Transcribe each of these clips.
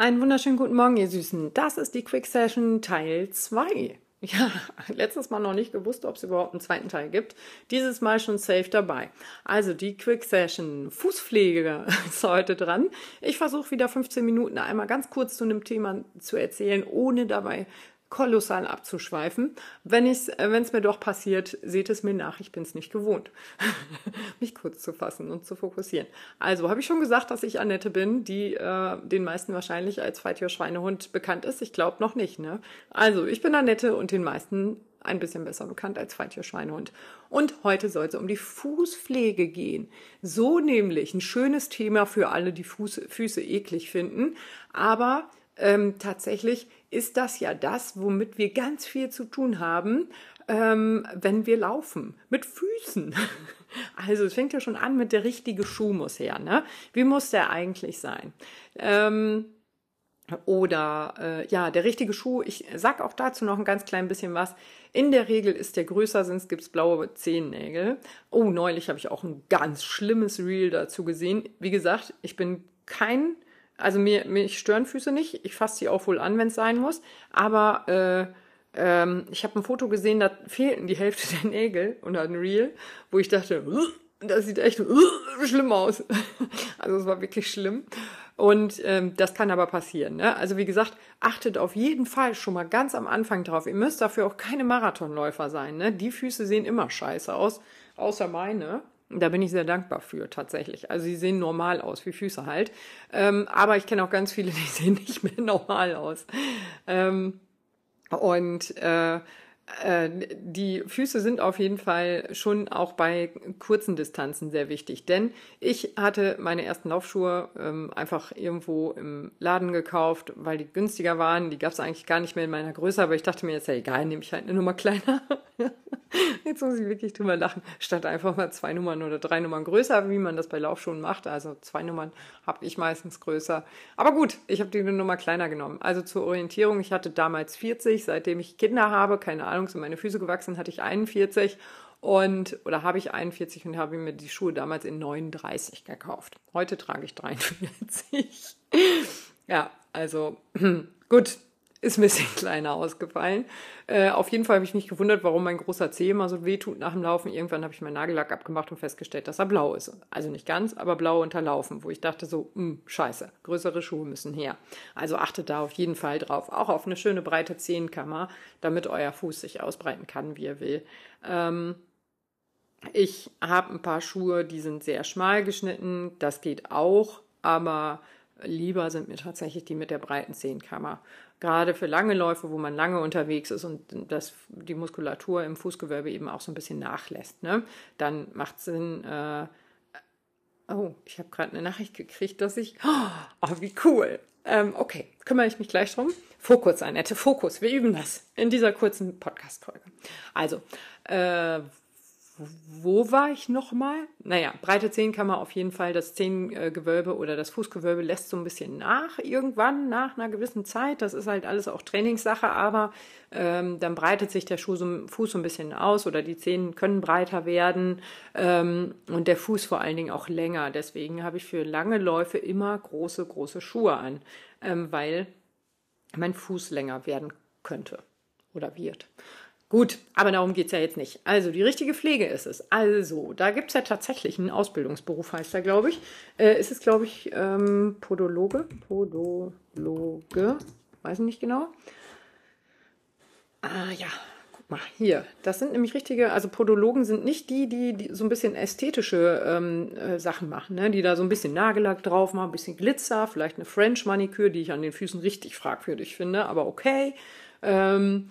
Einen wunderschönen guten Morgen, ihr Süßen. Das ist die Quick Session Teil 2. Ja, letztes Mal noch nicht gewusst, ob es überhaupt einen zweiten Teil gibt. Dieses Mal schon safe dabei. Also die Quick Session Fußpflege ist heute dran. Ich versuche wieder 15 Minuten einmal ganz kurz zu einem Thema zu erzählen, ohne dabei kolossal abzuschweifen. Wenn es äh, mir doch passiert, seht es mir nach, ich bin es nicht gewohnt, mich kurz zu fassen und zu fokussieren. Also habe ich schon gesagt, dass ich Annette bin, die äh, den meisten wahrscheinlich als Feitjör-Schweinehund bekannt ist. Ich glaube noch nicht. Ne? Also ich bin Annette und den meisten ein bisschen besser bekannt als Feitjör-Schweinehund. Und heute soll es um die Fußpflege gehen. So nämlich ein schönes Thema für alle, die Fuß, Füße eklig finden. Aber ähm, tatsächlich ist das ja das, womit wir ganz viel zu tun haben, ähm, wenn wir laufen. Mit Füßen. Also es fängt ja schon an mit der richtige Schuh muss her. Ne? Wie muss der eigentlich sein? Ähm, oder äh, ja, der richtige Schuh, ich sag auch dazu noch ein ganz klein bisschen was. In der Regel ist der größer, sonst gibt's blaue Zehennägel. Oh, neulich habe ich auch ein ganz schlimmes Reel dazu gesehen. Wie gesagt, ich bin kein also mir, mich stören Füße nicht. Ich fasse sie auch wohl an, wenn es sein muss. Aber äh, ähm, ich habe ein Foto gesehen, da fehlten die Hälfte der Nägel und ein Reel, wo ich dachte, das sieht echt schlimm aus. Also es war wirklich schlimm. Und ähm, das kann aber passieren. Ne? Also wie gesagt, achtet auf jeden Fall schon mal ganz am Anfang drauf. Ihr müsst dafür auch keine Marathonläufer sein. Ne? Die Füße sehen immer scheiße aus, außer meine. Da bin ich sehr dankbar für, tatsächlich. Also sie sehen normal aus, wie Füße halt. Ähm, aber ich kenne auch ganz viele, die sehen nicht mehr normal aus. Ähm, und äh, äh, die Füße sind auf jeden Fall schon auch bei kurzen Distanzen sehr wichtig, denn ich hatte meine ersten Laufschuhe ähm, einfach irgendwo im Laden gekauft, weil die günstiger waren. Die gab es eigentlich gar nicht mehr in meiner Größe, aber ich dachte mir jetzt, ja egal, nehme ich halt eine Nummer kleiner. jetzt muss ich wirklich drüber lachen, statt einfach mal zwei Nummern oder drei Nummern größer, wie man das bei Laufschuhen macht. Also zwei Nummern habe ich meistens größer. Aber gut, ich habe die Nummer kleiner genommen. Also zur Orientierung, ich hatte damals 40, seitdem ich Kinder habe, keine Ahnung, sind meine Füße gewachsen, hatte ich 41 und oder habe ich 41 und habe mir die Schuhe damals in 39 gekauft. Heute trage ich 43. ja, also gut, ist ein bisschen kleiner ausgefallen. Äh, auf jeden Fall habe ich mich gewundert, warum mein großer Zeh immer so wehtut nach dem Laufen. Irgendwann habe ich meinen Nagellack abgemacht und festgestellt, dass er blau ist. Also nicht ganz, aber blau unterlaufen, wo ich dachte so, mh, hm, scheiße, größere Schuhe müssen her. Also achtet da auf jeden Fall drauf. Auch auf eine schöne breite Zehenkammer, damit euer Fuß sich ausbreiten kann, wie er will. Ähm, ich habe ein paar Schuhe, die sind sehr schmal geschnitten. Das geht auch, aber lieber sind mir tatsächlich die mit der breiten Zehenkammer gerade für lange Läufe, wo man lange unterwegs ist und das, die Muskulatur im Fußgewölbe eben auch so ein bisschen nachlässt, ne? dann macht es Sinn. Äh, oh, ich habe gerade eine Nachricht gekriegt, dass ich. Oh, wie cool. Ähm, okay, kümmere ich mich gleich drum. Fokus, Annette, Fokus. Wir üben das in dieser kurzen Podcast-Folge. Also, äh, wo war ich nochmal? Naja, breite Zehenkammer auf jeden Fall. Das Zehengewölbe oder das Fußgewölbe lässt so ein bisschen nach irgendwann, nach einer gewissen Zeit. Das ist halt alles auch Trainingssache, aber ähm, dann breitet sich der Schuh so, Fuß so ein bisschen aus oder die Zehen können breiter werden ähm, und der Fuß vor allen Dingen auch länger. Deswegen habe ich für lange Läufe immer große, große Schuhe an, ähm, weil mein Fuß länger werden könnte oder wird. Gut, aber darum geht's ja jetzt nicht. Also, die richtige Pflege ist es. Also, da gibt's ja tatsächlich einen Ausbildungsberuf, heißt er, glaube ich. Äh, ist es, glaube ich, ähm, Podologe? Podologe, weiß ich nicht genau. Ah ja, guck mal, hier. Das sind nämlich richtige, also Podologen sind nicht die, die, die so ein bisschen ästhetische ähm, äh, Sachen machen, ne? die da so ein bisschen Nagellack drauf machen, ein bisschen Glitzer, vielleicht eine French Maniküre, die ich an den Füßen richtig fragwürdig finde, aber okay. Ähm,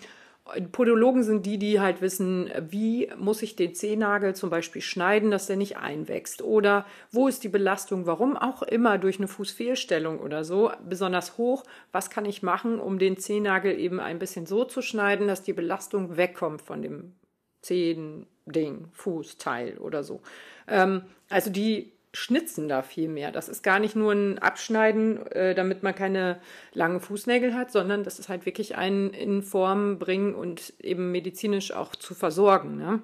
Podologen sind die, die halt wissen, wie muss ich den Zehennagel zum Beispiel schneiden, dass der nicht einwächst? Oder wo ist die Belastung, warum auch immer? Durch eine Fußfehlstellung oder so besonders hoch, was kann ich machen, um den Zehennagel eben ein bisschen so zu schneiden, dass die Belastung wegkommt von dem Zehending, Fußteil oder so. Ähm, also die schnitzen da viel mehr. Das ist gar nicht nur ein Abschneiden, äh, damit man keine langen Fußnägel hat, sondern das ist halt wirklich ein in Form bringen und eben medizinisch auch zu versorgen. Ne?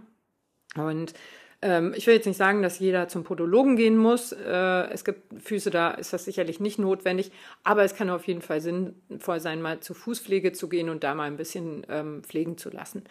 Und Ähm, ich will jetzt nicht sagen, dass jeder zum Podologen gehen muss. Äh, es gibt Füße, da ist das sicherlich nicht notwendig, aber es kann auf jeden Fall sinnvoll sein, mal zur Fußpflege zu gehen und da mal ein bisschen ähm, pflegen zu lassen.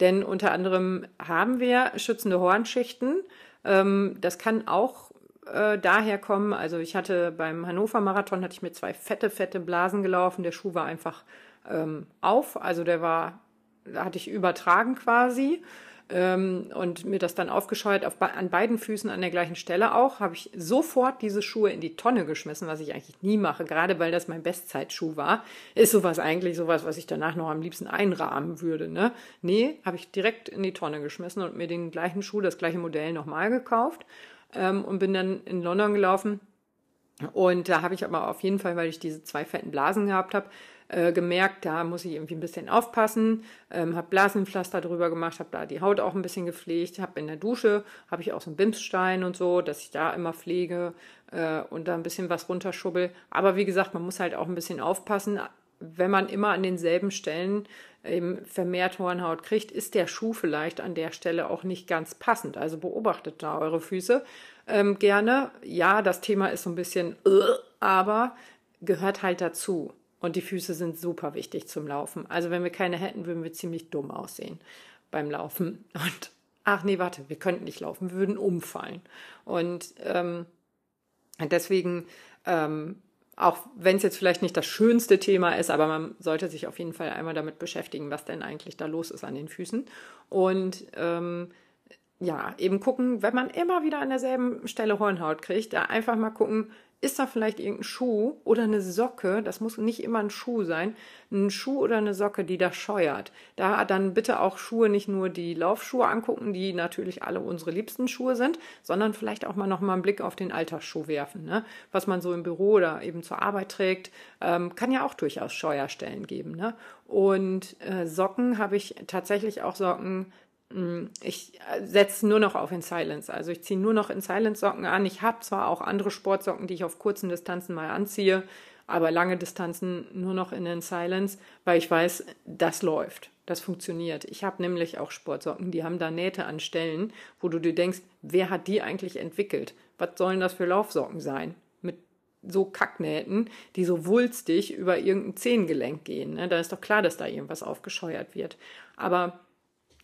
Denn unter anderem haben wir schützende Hornschichten. Ähm, das kann auch äh, daher kommen. Also ich hatte beim Hannover Marathon hatte ich mir zwei fette, fette Blasen gelaufen. Der Schuh war einfach ähm, auf, also der war, da hatte ich übertragen quasi ähm, und mir das dann aufgescheuert auf, an beiden Füßen an der gleichen Stelle auch, habe ich sofort diese Schuhe in die Tonne geschmissen, was ich eigentlich nie mache, gerade weil das mein Bestzeitschuh war. Ist sowas eigentlich sowas, was ich danach noch am liebsten einrahmen würde, ne? Nee, habe ich direkt in die Tonne geschmissen und mir den gleichen Schuh, das gleiche Modell nochmal gekauft ähm, und bin dann in London gelaufen. Und da habe ich aber auf jeden Fall, weil ich diese zwei fetten Blasen gehabt habe, äh, gemerkt, da muss ich irgendwie ein bisschen aufpassen, ähm, habe Blasenpflaster drüber gemacht, habe da die Haut auch ein bisschen gepflegt, habe in der Dusche, habe ich auch so einen Bimsstein und so, dass ich da immer pflege äh, und da ein bisschen was runterschubbel. Aber wie gesagt, man muss halt auch ein bisschen aufpassen, wenn man immer an denselben Stellen eben vermehrt Hornhaut kriegt, ist der Schuh vielleicht an der Stelle auch nicht ganz passend. Also beobachtet da eure Füße ähm, gerne. Ja, das Thema ist so ein bisschen, äh, aber gehört halt dazu. Und die Füße sind super wichtig zum Laufen. Also wenn wir keine hätten, würden wir ziemlich dumm aussehen beim Laufen. Und ach nee, warte, wir könnten nicht laufen, wir würden umfallen. Und ähm, deswegen, ähm, auch wenn es jetzt vielleicht nicht das schönste Thema ist, aber man sollte sich auf jeden Fall einmal damit beschäftigen, was denn eigentlich da los ist an den Füßen. Und ähm, ja, eben gucken, wenn man immer wieder an derselben Stelle Hornhaut kriegt, da einfach mal gucken, ist da vielleicht irgendein Schuh oder eine Socke, das muss nicht immer ein Schuh sein, ein Schuh oder eine Socke, die das scheuert. Da dann bitte auch Schuhe nicht nur die Laufschuhe angucken, die natürlich alle unsere liebsten Schuhe sind, sondern vielleicht auch mal noch mal einen Blick auf den Alltagsschuh werfen, ne? was man so im Büro oder eben zur Arbeit trägt, ähm, kann ja auch durchaus Scheuerstellen geben. Ne? Und äh, Socken habe ich tatsächlich auch Socken ich äh, setze nur noch auf in Silence. Also ich ziehe nur noch in Silence Socken an. Ich habe zwar auch andere Sportsocken, die ich auf kurzen Distanzen mal anziehe, aber lange Distanzen nur noch in den Silence, weil ich weiß, das läuft. Das funktioniert. Ich habe nämlich auch Sportsocken, die haben da Nähte an Stellen, wo du dir denkst, wer hat die eigentlich entwickelt? Was sollen das für Laufsocken sein? Mit so Kacknähten, die so wulstig über irgendein Zehengelenk gehen. Ne? Da ist doch klar, dass da irgendwas aufgescheuert wird. Aber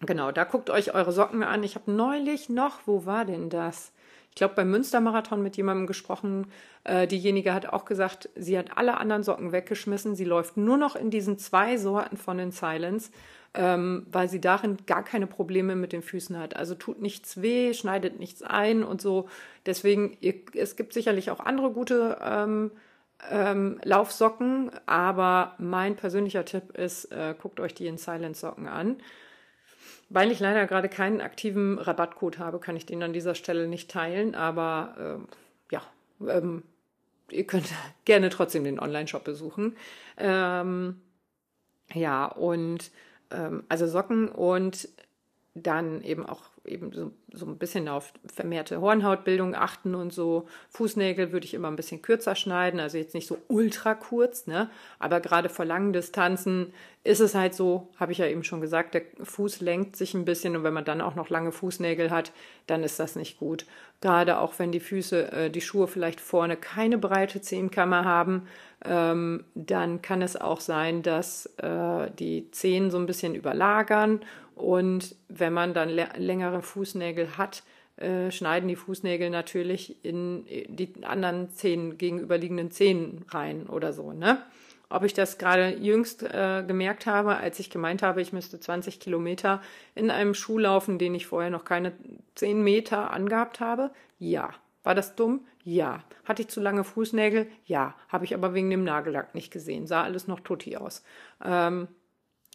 Genau, da guckt euch eure Socken an. Ich habe neulich noch, wo war denn das? Ich glaube, beim Münstermarathon mit jemandem gesprochen. Äh, diejenige hat auch gesagt, sie hat alle anderen Socken weggeschmissen. Sie läuft nur noch in diesen zwei Sorten von den Silence, ähm, weil sie darin gar keine Probleme mit den Füßen hat. Also tut nichts weh, schneidet nichts ein und so. Deswegen, ihr, es gibt sicherlich auch andere gute ähm, ähm, Laufsocken, aber mein persönlicher Tipp ist, äh, guckt euch die in Silence Socken an. Weil ich leider gerade keinen aktiven Rabattcode habe, kann ich den an dieser Stelle nicht teilen, aber ähm, ja, ähm, ihr könnt gerne trotzdem den Online-Shop besuchen. Ähm, ja, und ähm, also Socken und dann eben auch eben so, so ein bisschen auf vermehrte Hornhautbildung achten und so. Fußnägel würde ich immer ein bisschen kürzer schneiden, also jetzt nicht so ultra kurz, ne? Aber gerade vor langen Distanzen ist es halt so, habe ich ja eben schon gesagt, der Fuß lenkt sich ein bisschen und wenn man dann auch noch lange Fußnägel hat, dann ist das nicht gut. Gerade auch wenn die Füße, äh, die Schuhe vielleicht vorne keine breite Zehenkammer haben, ähm, dann kann es auch sein, dass äh, die Zehen so ein bisschen überlagern und wenn man dann längere Fußnägel hat, äh, schneiden die Fußnägel natürlich in die anderen Zehen, gegenüberliegenden Zehen rein oder so. Ne? Ob ich das gerade jüngst äh, gemerkt habe, als ich gemeint habe, ich müsste 20 Kilometer in einem Schuh laufen, den ich vorher noch keine 10 Meter angehabt habe? Ja. War das dumm? Ja. Hatte ich zu lange Fußnägel? Ja. Habe ich aber wegen dem Nagellack nicht gesehen. Sah alles noch tutti aus. Ähm,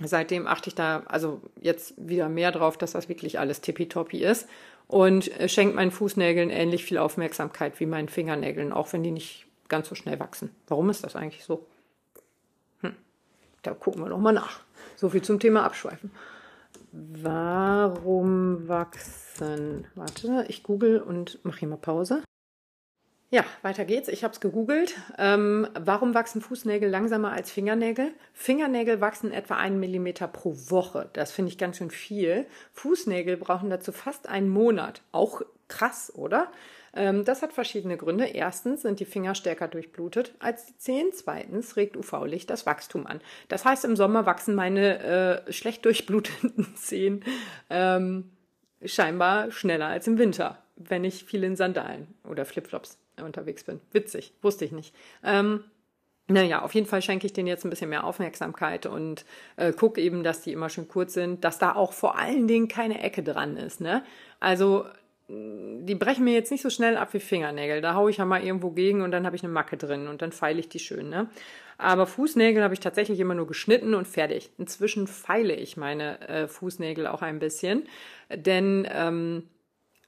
seitdem achte ich da also jetzt wieder mehr drauf, dass das wirklich alles tippitoppi ist und äh, schenkt meinen Fußnägeln ähnlich viel Aufmerksamkeit wie meinen Fingernägeln, auch wenn die nicht ganz so schnell wachsen. Warum ist das eigentlich so? Hm. Da gucken wir noch mal nach. So viel zum Thema Abschweifen. Warum wachsen? Warte, ich google und mache hier mal Pause. Ja, weiter geht's. Ich habe es gegoogelt. Ähm, warum wachsen Fußnägel langsamer als Fingernägel? Fingernägel wachsen etwa einen Millimeter pro Woche. Das finde ich ganz schön viel. Fußnägel brauchen dazu fast einen Monat. Auch krass, oder? Ähm, das hat verschiedene Gründe. Erstens sind die Finger stärker durchblutet als die Zehen. Zweitens regt UV-Licht das Wachstum an. Das heißt, im Sommer wachsen meine äh, schlecht durchbluteten Zehen ähm, scheinbar schneller als im Winter, wenn ich viel in Sandalen oder Flipflops unterwegs bin. Witzig, wusste ich nicht. Ähm, naja, auf jeden Fall schenke ich denen jetzt ein bisschen mehr Aufmerksamkeit und äh, gucke eben, dass die immer schön kurz sind, dass da auch vor allen Dingen keine Ecke dran ist. Ne? Also die brechen mir jetzt nicht so schnell ab wie Fingernägel. Da haue ich ja mal irgendwo gegen und dann habe ich eine Macke drin und dann feile ich die schön. Ne? Aber Fußnägel habe ich tatsächlich immer nur geschnitten und fertig. Inzwischen feile ich meine äh, Fußnägel auch ein bisschen, denn ähm,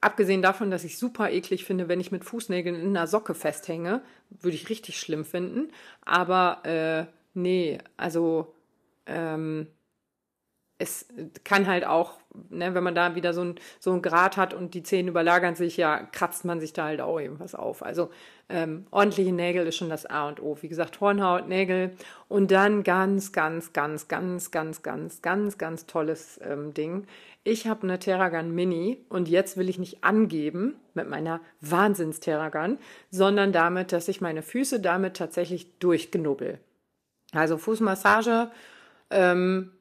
Abgesehen davon, dass ich super eklig finde, wenn ich mit Fußnägeln in einer Socke festhänge, würde ich richtig schlimm finden. Aber äh, nee, also ähm, es kann halt auch, ne, wenn man da wieder so ein, so ein Grad hat und die Zähne überlagern sich, ja, kratzt man sich da halt auch irgendwas auf. Also ähm, ordentliche Nägel ist schon das A und O. Wie gesagt, Hornhaut, Nägel und dann ganz, ganz, ganz, ganz, ganz, ganz, ganz, ganz tolles ähm, Ding ich habe eine Terragun Mini und jetzt will ich nicht angeben mit meiner Wahnsinns-Terragun, sondern damit, dass ich meine Füße damit tatsächlich durchgenubbel. Also Fußmassage ähm,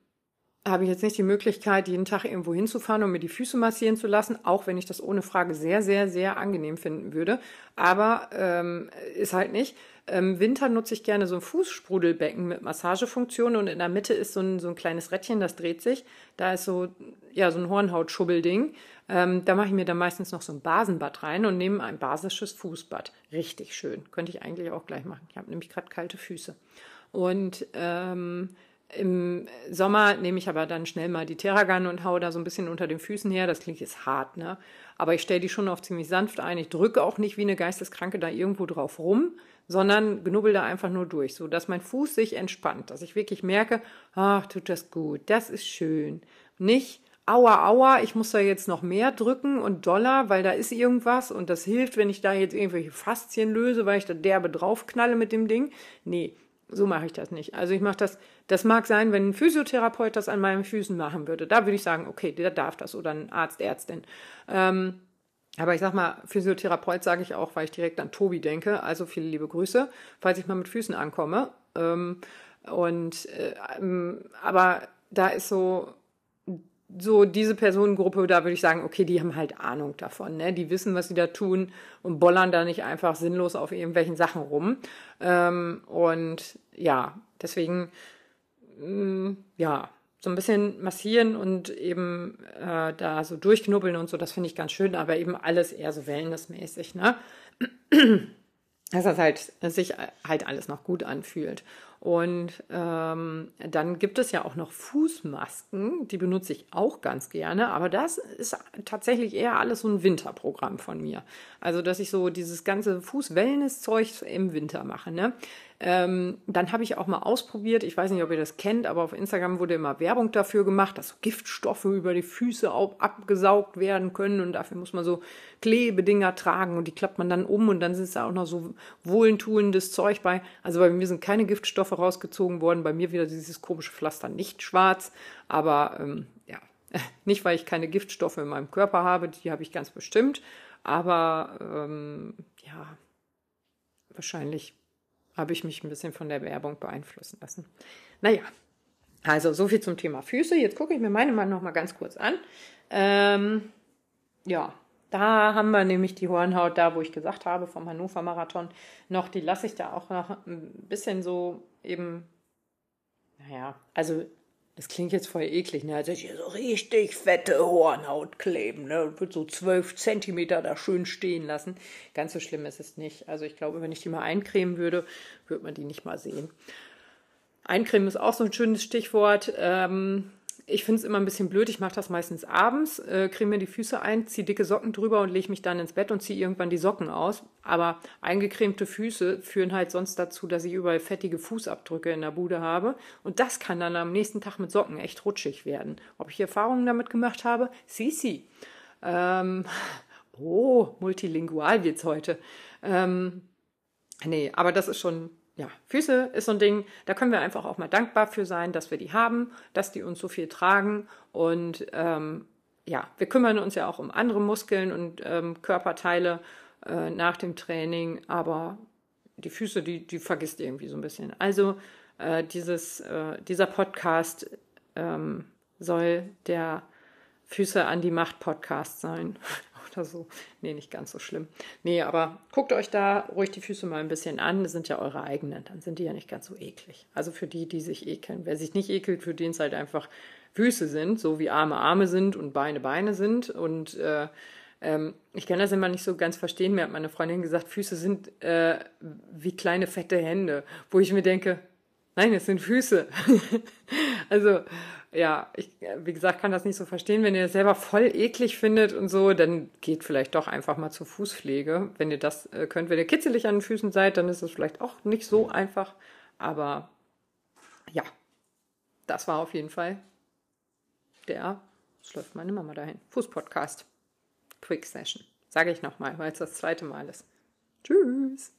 habe ich jetzt nicht die Möglichkeit, jeden Tag irgendwo hinzufahren und mir die Füße massieren zu lassen, auch wenn ich das ohne Frage sehr, sehr, sehr angenehm finden würde. Aber ähm, ist halt nicht. Im Winter nutze ich gerne so ein Fußsprudelbecken mit Massagefunktion und in der Mitte ist so ein, so ein kleines Rädchen, das dreht sich. Da ist so, ja, so ein Hornhautschubelding. Ähm, da mache ich mir dann meistens noch so ein Basenbad rein und nehme ein basisches Fußbad. Richtig schön. Könnte ich eigentlich auch gleich machen. Ich habe nämlich gerade kalte Füße. Und ähm, im Sommer nehme ich aber dann schnell mal die Terragun und haue da so ein bisschen unter den Füßen her. Das klingt jetzt hart, ne? Aber ich stelle die schon auf ziemlich sanft ein. Ich drücke auch nicht wie eine Geisteskranke da irgendwo drauf rum, sondern knubbel da einfach nur durch, so dass mein Fuß sich entspannt, dass ich wirklich merke, ach, tut das gut, das ist schön. Nicht, aua, aua, ich muss da jetzt noch mehr drücken und doller, weil da ist irgendwas und das hilft, wenn ich da jetzt irgendwelche Faszien löse, weil ich da derbe draufknalle mit dem Ding. Nee, so mache ich das nicht. Also ich mache das, das mag sein, wenn ein Physiotherapeut das an meinen Füßen machen würde. Da würde ich sagen, okay, der darf das oder ein Arzt, Ärztin. Ähm, aber ich sag mal, Physiotherapeut sage ich auch, weil ich direkt an Tobi denke. Also viele liebe Grüße, falls ich mal mit Füßen ankomme. Ähm, und äh, ähm, aber da ist so so diese Personengruppe, da würde ich sagen, okay, die haben halt Ahnung davon, ne? Die wissen, was sie da tun und bollern da nicht einfach sinnlos auf irgendwelchen Sachen rum. Ähm, und ja, deswegen, mh, mm, ja, so ein bisschen massieren und eben äh, da so durchknubbeln und so, das finde ich ganz schön, aber eben alles eher so wellnessmäßig, ne? Dass das halt sich halt alles noch gut anfühlt. Und ähm, dann gibt es ja auch noch Fußmasken, die benutze ich auch ganz gerne, aber das ist tatsächlich eher alles so ein Winterprogramm von mir. Also, dass ich so dieses ganze Fuß-Wellness-Zeug im Winter mache. Ne? Ähm, dann habe ich auch mal ausprobiert, ich weiß nicht, ob ihr das kennt, aber auf Instagram wurde immer Werbung dafür gemacht, dass so Giftstoffe über die Füße abgesaugt werden können und dafür muss man so Klebedinger tragen und die klappt man dann um und dann ist da auch noch so wohlentuendes Zeug bei. Also bei mir sind keine Giftstoffe rausgezogen worden, bei mir wieder dieses komische Pflaster nicht schwarz, aber ähm, ja, nicht weil ich keine Giftstoffe in meinem Körper habe, die habe ich ganz bestimmt, aber ähm, ja, wahrscheinlich habe ich mich ein bisschen von der Werbung beeinflussen lassen. Naja, also so viel zum Thema Füße. Jetzt gucke ich mir meine Mann noch mal ganz kurz an. Ähm, ja, da haben wir nämlich die Hornhaut, da wo ich gesagt habe, vom Hannover Marathon noch, die lasse ich da auch noch ein bisschen so eben, naja, also das klingt jetzt voll eklig, ne? Also hier so richtig fette Hornhaut kleben, ne? Wird so zwölf Zentimeter da schön stehen lassen. Ganz so schlimm ist es nicht. Also ich glaube, wenn ich die mal eincremen würde, würde man die nicht mal sehen. Eincremen ist auch so ein schönes Stichwort. Ähm, ich finde es immer ein bisschen blöd. Ich mache das meistens abends, äh, creme mir die Füße ein, ziehe dicke Socken drüber und lege mich dann ins Bett und ziehe irgendwann die Socken aus. Aber eingecremte Füße führen halt sonst dazu, dass ich überall fettige Fußabdrücke in der Bude habe. Und das kann dann am nächsten Tag mit Socken echt rutschig werden. Ob ich Erfahrungen damit gemacht habe? Sisi. Ähm, Oh, multilingual wird's heute. Ähm, nee, aber das ist schon, ja, Füße ist so ein Ding, da können wir einfach auch mal dankbar für sein, dass wir die haben, dass die uns so viel tragen und ähm, ja, wir kümmern uns ja auch um andere Muskeln und ähm, Körperteile äh, nach dem Training, aber die Füße, die, die vergisst irgendwie so ein bisschen. Also äh, dieses, äh, dieser Podcast ähm, soll der Füße an die Macht Podcast sein. Oder so. Nee, nicht ganz so schlimm. Nee, aber guckt euch da ruhig die Füße mal ein bisschen an. Das sind ja eure eigenen. Dann sind die ja nicht ganz so eklig. Also für die, die sich ekeln. Wer sich nicht ekelt, für den es halt einfach Füße sind, so wie Arme Arme sind und Beine Beine sind. Und äh, ähm, ich kann das immer nicht so ganz verstehen. Mir hat meine Freundin gesagt, Füße sind äh, wie kleine fette Hände, wo ich mir denke, nein, es sind Füße. also ja, ich, wie gesagt, kann das nicht so verstehen. Wenn ihr das selber voll eklig findet und so, dann geht vielleicht doch einfach mal zur Fußpflege. Wenn ihr das äh, könnt, wenn ihr kitzelig an den Füßen seid, dann ist es vielleicht auch nicht so einfach. Aber ja, das war auf jeden Fall der, es läuft meine Mama dahin, Fußpodcast. Quick Session. Sage ich nochmal, weil es das zweite Mal ist. Tschüss.